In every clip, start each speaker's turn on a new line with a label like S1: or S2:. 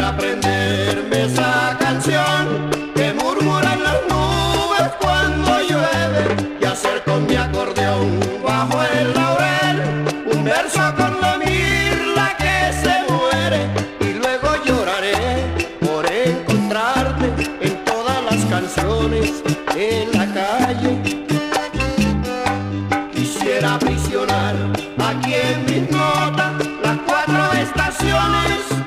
S1: aprenderme esa canción que murmuran las nubes cuando llueve y hacer con mi acordeón bajo el laurel un verso con la mirla que se muere y luego lloraré por encontrarte en todas las canciones en la calle. Quisiera aprisionar aquí en mis notas las cuatro estaciones.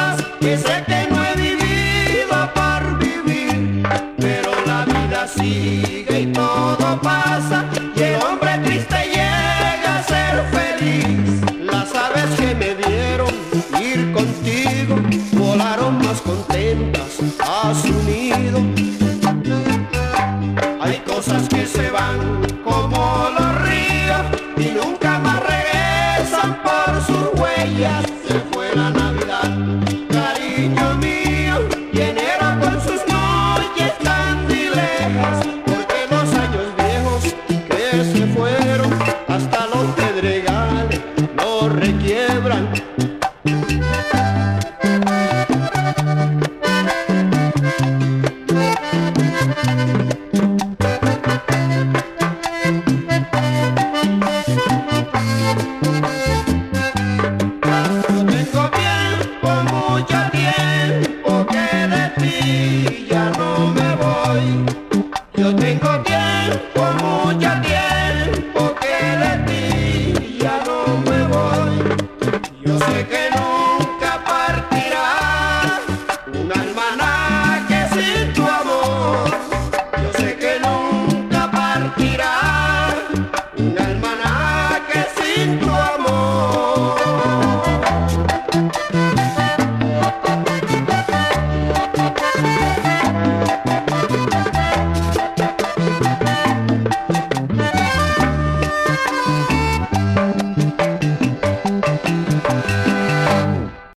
S1: cosas que sé que no he vivido para vivir, pero la vida sí.